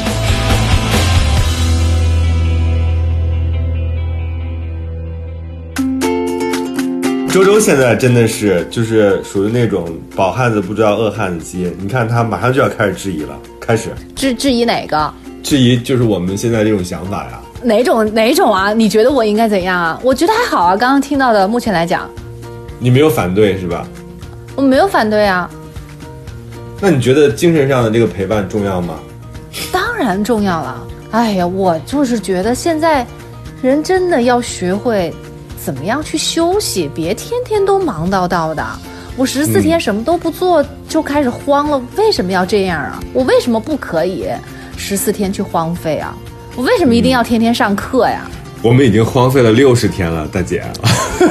周周现在真的是就是属于那种饱汉子不知道饿汉子饥，你看他马上就要开始质疑了，开始质质疑哪个？质疑就是我们现在这种想法呀。哪种哪种啊？你觉得我应该怎样啊？我觉得还好啊。刚刚听到的，目前来讲，你没有反对是吧？我没有反对啊，那你觉得精神上的这个陪伴重要吗？当然重要了。哎呀，我就是觉得现在人真的要学会怎么样去休息，别天天都忙叨叨的。我十四天什么都不做就开始慌了，为什么要这样啊？我为什么不可以十四天去荒废啊？我为什么一定要天天上课呀？我们已经荒废了六十天了，大姐，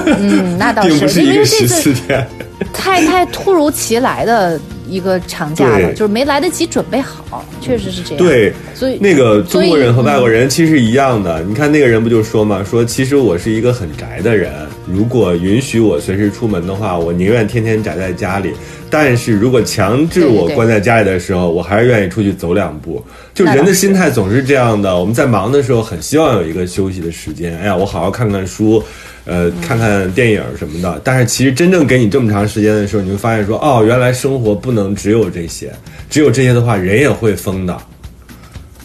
嗯，那倒是 因为这次四天。太太突如其来的一个长假了，就是没来得及准备好，确实是这样。对，所以那个中国人和外国人其实一样的。你看那个人不就说嘛，说其实我是一个很宅的人，如果允许我随时出门的话，我宁愿天天宅在家里。但是如果强制我关在家里的时候，我还是愿意出去走两步。就人的心态总是这样的。我们在忙的时候，很希望有一个休息的时间。哎呀，我好好看看书。呃，看看电影什么的，但是其实真正给你这么长时间的时候，你会发现说，哦，原来生活不能只有这些，只有这些的话，人也会疯的。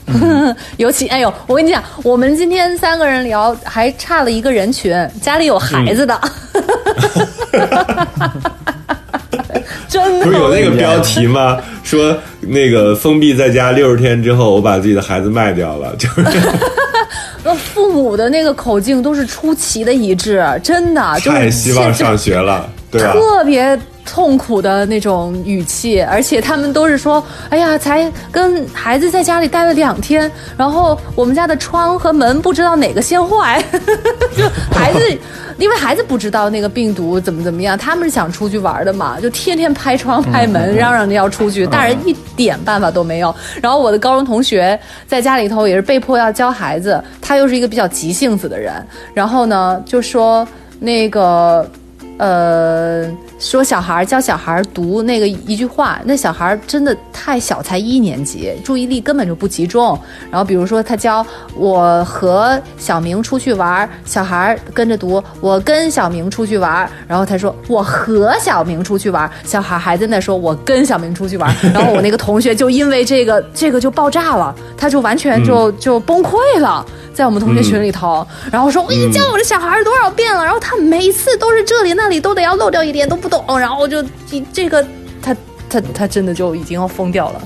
尤其哎呦，我跟你讲，我们今天三个人聊还差了一个人群，家里有孩子的，真的不是有那个标题吗？说那个封闭在家六十天之后，我把自己的孩子卖掉了，就是呃父母的那个口径都是出奇的一致，真的就是太希望现上学了，对吧？特别痛苦的那种语气，而且他们都是说：“哎呀，才跟孩子在家里待了两天，然后我们家的窗和门不知道哪个先坏，就孩子。”因为孩子不知道那个病毒怎么怎么样，他们是想出去玩的嘛，就天天拍窗拍门，嚷嚷着要出去，大人一点办法都没有。然后我的高中同学在家里头也是被迫要教孩子，他又是一个比较急性子的人，然后呢就说那个。呃，说小孩教小孩读那个一句话，那小孩真的太小，才一年级，注意力根本就不集中。然后比如说他教我和小明出去玩，小孩跟着读我跟小明出去玩，然后他说我和小明出去玩，小孩还在那说我跟小明出去玩，然后我那个同学就因为这个 这个就爆炸了，他就完全就就崩溃了。在我们同学群里头，然后说我已经教我的小孩多少遍了，然后他每次都是这里那里都得要漏掉一点，都不懂，然后就这个他他他真的就已经要疯掉了，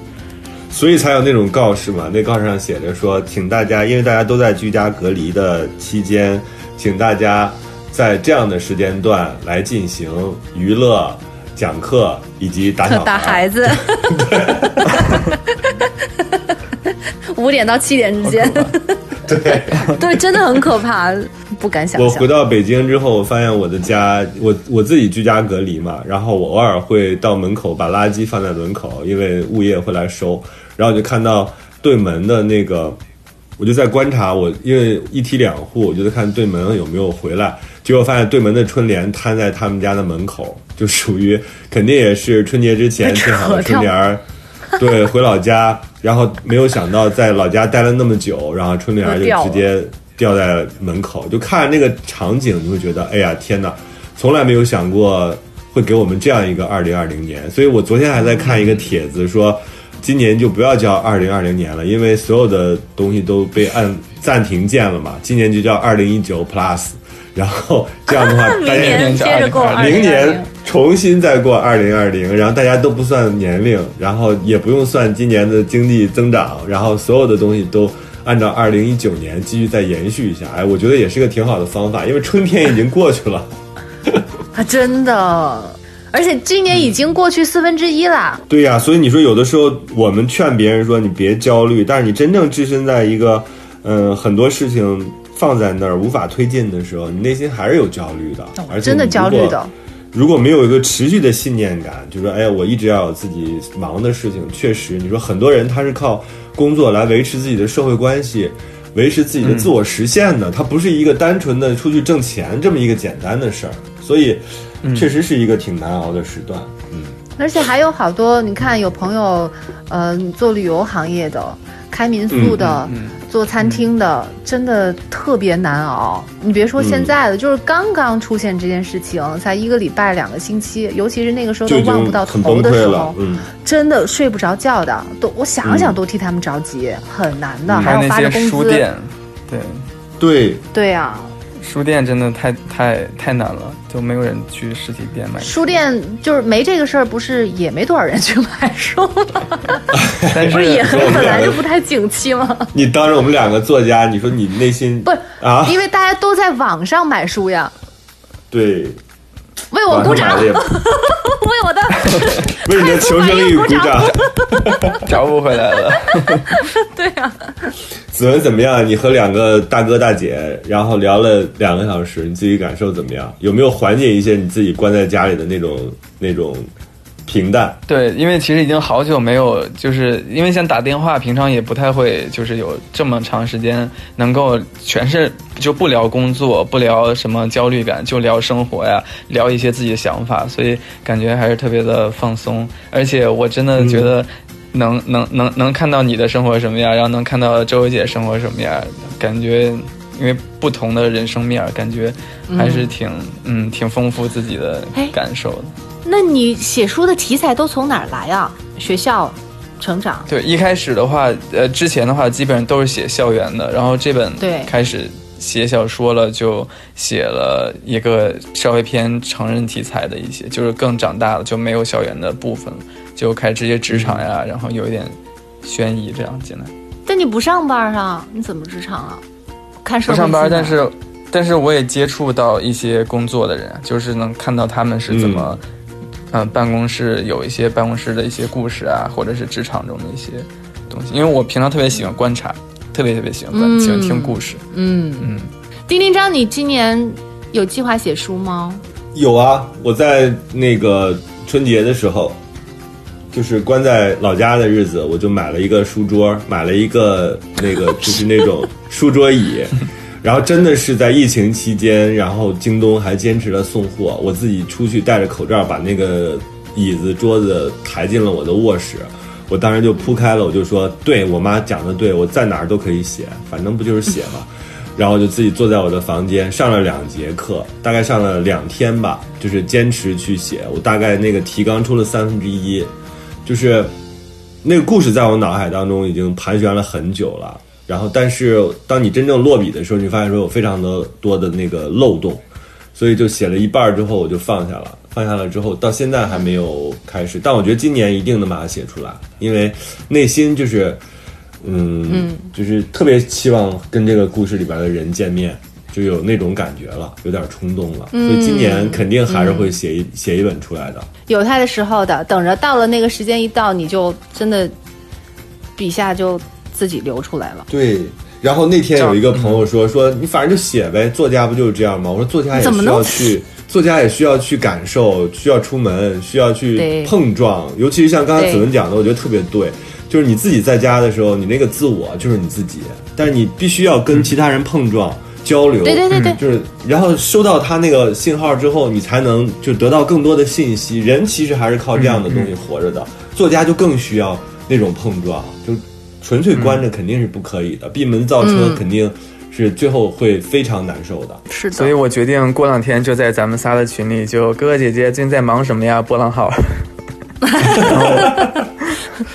所以才有那种告示嘛，那告示上写着说，请大家，因为大家都在居家隔离的期间，请大家在这样的时间段来进行娱乐、讲课以及打小打孩子，五点到七点之间。对 对，真的很可怕，不敢想象。我回到北京之后，我发现我的家，我我自己居家隔离嘛，然后我偶尔会到门口把垃圾放在门口，因为物业会来收，然后就看到对门的那个，我就在观察我，因为一梯两户，我就在看对门有没有回来，结果发现对门的春联摊在他们家的门口，就属于肯定也是春节之前贴好的春联儿。对，回老家，然后没有想到在老家待了那么久，然后春联就直接掉在门口，就看那个场景，你会觉得，哎呀，天哪，从来没有想过会给我们这样一个二零二零年。所以我昨天还在看一个帖子，说今年就不要叫二零二零年了，因为所有的东西都被按暂停键了嘛，今年就叫二零一九 plus。然后这样的话，大家接着过，明年重新再过二零二零，然后大家都不算年龄，然后也不用算今年的经济增长，然后所有的东西都按照二零一九年继续再延续一下。哎，我觉得也是个挺好的方法，因为春天已经过去了。啊，真的，而且今年已经过去四分之一了。对呀，所以你说有的时候我们劝别人说你别焦虑，但是你真正置身在一个嗯很多事情。放在那儿无法推进的时候，你内心还是有焦虑的，而且真的焦虑的。如果没有一个持续的信念感，就说哎呀，我一直要有自己忙的事情。确实，你说很多人他是靠工作来维持自己的社会关系，维持自己的自我实现的，他不是一个单纯的出去挣钱这么一个简单的事儿。所以，确实是一个挺难熬的时段。嗯，而且还有好多，你看有朋友，呃，做旅游行业的。开民宿的，做餐厅的，真的特别难熬。你别说现在的，就是刚刚出现这件事情，才一个礼拜、两个星期，尤其是那个时候都望不到头的时候，真的睡不着觉的。都我想想都替他们着急，很难的。还有发着工资，对对对呀。书店真的太太太难了，就没有人去实体店买。书店就是没这个事儿，不是也没多少人去买书吗？不是也本来就不太景气吗？你当着我们两个作家，你说你内心不是啊？因为大家都在网上买书呀。对。为我鼓掌，为我的 为你的求生欲鼓掌，找 不回来了。对呀，子文怎么样？你和两个大哥大姐，然后聊了两个小时，你自己感受怎么样？有没有缓解一些你自己关在家里的那种那种？平淡，对，因为其实已经好久没有，就是因为像打电话，平常也不太会，就是有这么长时间能够全是就不聊工作，不聊什么焦虑感，就聊生活呀，聊一些自己的想法，所以感觉还是特别的放松。而且我真的觉得，能能能能看到你的生活什么样，然后能看到周薇姐生活什么样，感觉因为不同的人生面，感觉还是挺嗯挺丰富自己的感受的。那你写书的题材都从哪儿来啊？学校，成长。对，一开始的话，呃，之前的话基本上都是写校园的，然后这本对开始写小说了，就写了一个稍微偏成人题材的一些，就是更长大了就没有校园的部分了，就开始直接职场呀，然后有一点悬疑这样进来。但你不上班啊？你怎么职场啊？看不上班，但是但是我也接触到一些工作的人，就是能看到他们是怎么。呃办公室有一些办公室的一些故事啊，或者是职场中的一些东西。因为我平常特别喜欢观察，特别特别喜欢观，嗯喜欢听故事。嗯嗯，丁丁章，你今年有计划写书吗？有啊，我在那个春节的时候，就是关在老家的日子，我就买了一个书桌，买了一个那个就是那种书桌椅，然后真的是在疫情期间，然后京东还坚持了送货，我自己出去戴着口罩把那个椅子桌子抬进了我的卧室。我当时就铺开了，我就说，对我妈讲的对，我在哪儿都可以写，反正不就是写嘛。然后就自己坐在我的房间上了两节课，大概上了两天吧，就是坚持去写。我大概那个提纲出了三分之一，就是那个故事在我脑海当中已经盘旋了很久了。然后，但是当你真正落笔的时候，你发现说有非常的多的那个漏洞，所以就写了一半儿之后我就放下了。放下了之后，到现在还没有开始，但我觉得今年一定能把它写出来，因为内心就是。嗯，就是特别期望跟这个故事里边的人见面，就有那种感觉了，有点冲动了。所以今年肯定还是会写一、写一本出来的。有他的时候的，等着到了那个时间一到，你就真的笔下就自己流出来了。对。然后那天有一个朋友说说你反正就写呗，作家不就是这样吗？我说作家也需要去，作家也需要去感受，需要出门，需要去碰撞。尤其是像刚才子文讲的，我觉得特别对。就是你自己在家的时候，你那个自我就是你自己，但是你必须要跟其他人碰撞、交流。对对对对，就是，然后收到他那个信号之后，你才能就得到更多的信息。人其实还是靠这样的东西活着的，作家就更需要那种碰撞，就纯粹关着肯定是不可以的，闭门造车嗯肯定是最后会非常难受的。是的。所以我决定过两天就在咱们仨的群里，就哥哥姐姐最近在忙什么呀？波浪号。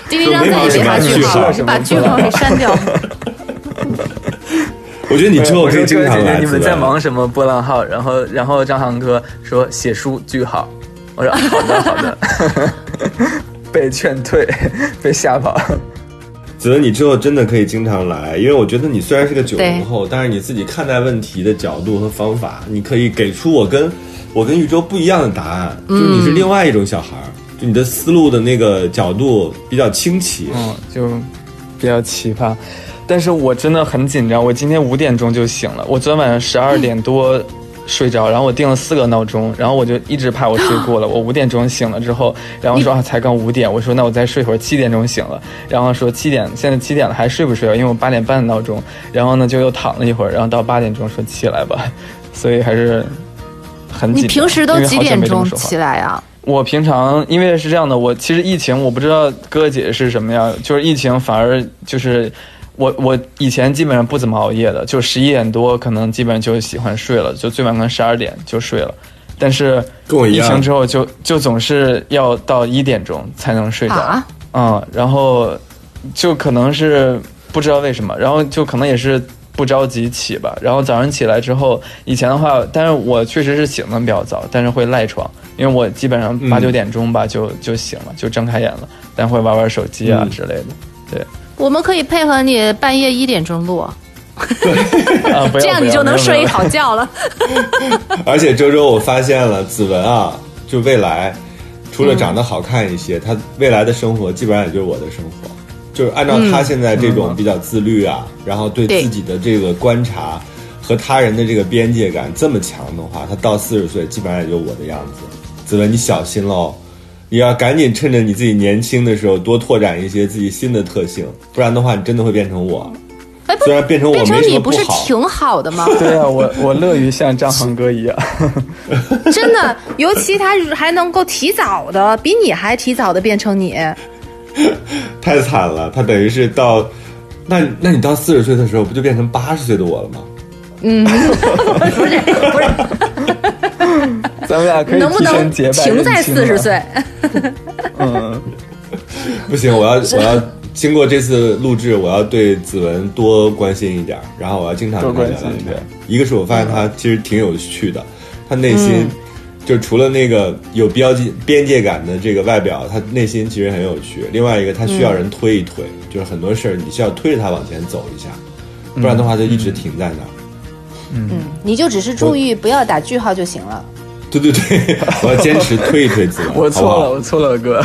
丁丁章再也别发句号了，什么你把句号给删掉。我觉得你之后可以经哥哥姐姐，常来。你们在忙什么？波浪号。然后，然后张航哥说写书句号。我说好的好的，被劝退，被吓跑。子文，你之后真的可以经常来，因为我觉得你虽然是个九零后，但是你自己看待问题的角度和方法，你可以给出我跟我跟宇宙不一样的答案，就是你是另外一种小孩儿，就你的思路的那个角度比较清奇。嗯，就比较奇葩。但是我真的很紧张，我今天五点钟就醒了，我昨天晚上十二点多睡着，然后我定了四个闹钟，然后我就一直怕我睡过了，我五点钟醒了之后，然后说啊才刚五点，我说那我再睡会儿，七点钟醒了，然后说七点现在七点了还睡不睡啊？因为我八点半的闹钟，然后呢就又躺了一会儿，然后到八点钟说起来吧，所以还是很紧你张。平时都几点钟起来啊？我平常因为是这样的，我其实疫情我不知道哥哥姐姐是什么样，就是疫情反而就是我我以前基本上不怎么熬夜的，就十一点多可能基本上就喜欢睡了，就最晚可能十二点就睡了。但是疫跟我一样疫情之后就就总是要到一点钟才能睡着，啊，嗯，然后就可能是不知道为什么，然后就可能也是不着急起吧。然后早上起来之后，以前的话，但是我确实是醒的比较早，但是会赖床，因为我基本上八嗯九点钟吧就就醒了，就睁开眼了，但会玩玩手机啊嗯之类的。对，我们可以配合你半夜一点钟录，啊，这样你就能睡一。好觉了。而且周周，我发现了子文啊，就未来除了长得好看一些，他未来的生活基本上也就是我的生活。就是按照他现在这种比较自律啊，然后对对自己的这个观察和他人的这个边界感这么强的话，他到四十岁基本上也就我的样子。子文，你小心喽！你要赶紧趁着你自己年轻的时候多拓展一些自己新的特性，不然的话，你真的会变成我。哎，虽然变成我变成你不是，挺好的吗？对啊，我我乐于像张恒哥一样。真的，尤其他还能够提早的，比你还提早的变成你。太惨了。他等于是到，那那你到四十岁的时候，不就变成八十岁的我了吗？嗯不是不是，咱们俩可以提能不能前结拜停在四十？岁？嗯，不行，我要我要经过这次录制，我要对子文多关心一点，然后我要经常跟他多聊聊天关心一点。一个是我发现他其实挺有趣的，他内心、嗯就除了那个有标记边界感的这个外表，他内心其实很有趣。另外一个，他需要人推一推，就是很多事儿你需要推着他往前走一下，不然的话就一直停在那儿。嗯，你就只是注意不要打句号就行了。对对对，我要坚持推一推子文，我错了，好好我错了，哥。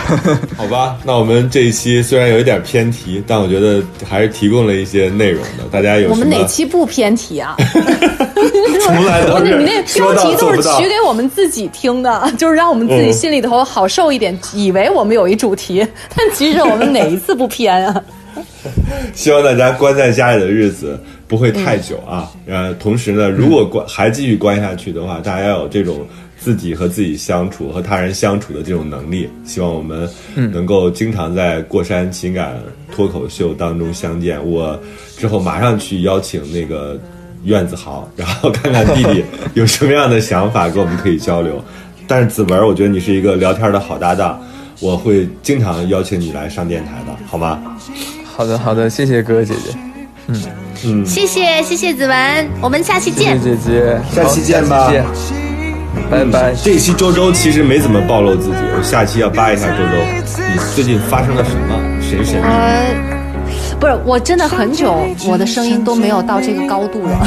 好吧，那我们这一期虽然有一点偏题，但我觉得还是提供了一些内容的。大家有我们哪期不偏题啊？从来都我是你那标题都是取给我们自己听的，就是让我们自己嗯心里头好受一点，以为我们有一主题，但其实我们哪一次不偏啊？希望大家关在家里的日子不会太久啊。呃，同时呢，如果关还继续关下去的话，大家要有这种自己和自己相处、和他人相处的这种能力。希望我们能够经常在过山情感脱口秀当中相见。我之后马上去邀请那个苑子豪，然后看看弟弟有什么样的想法，跟我们可以交流。但是子文，我觉得你是一个聊天的好搭档，我会经常邀请你来上电台的，好吗？好的，好的，谢谢哥哥姐姐，嗯嗯，谢谢谢谢子文，我们下期谢谢见。姐姐，下期见吧拜拜。这一期周周其实没怎么暴露自己，我下期要扒一下周周，你最近发生了什么神神秘秘？呃，不是，我真的很久，我的声音都没有到这个高度了。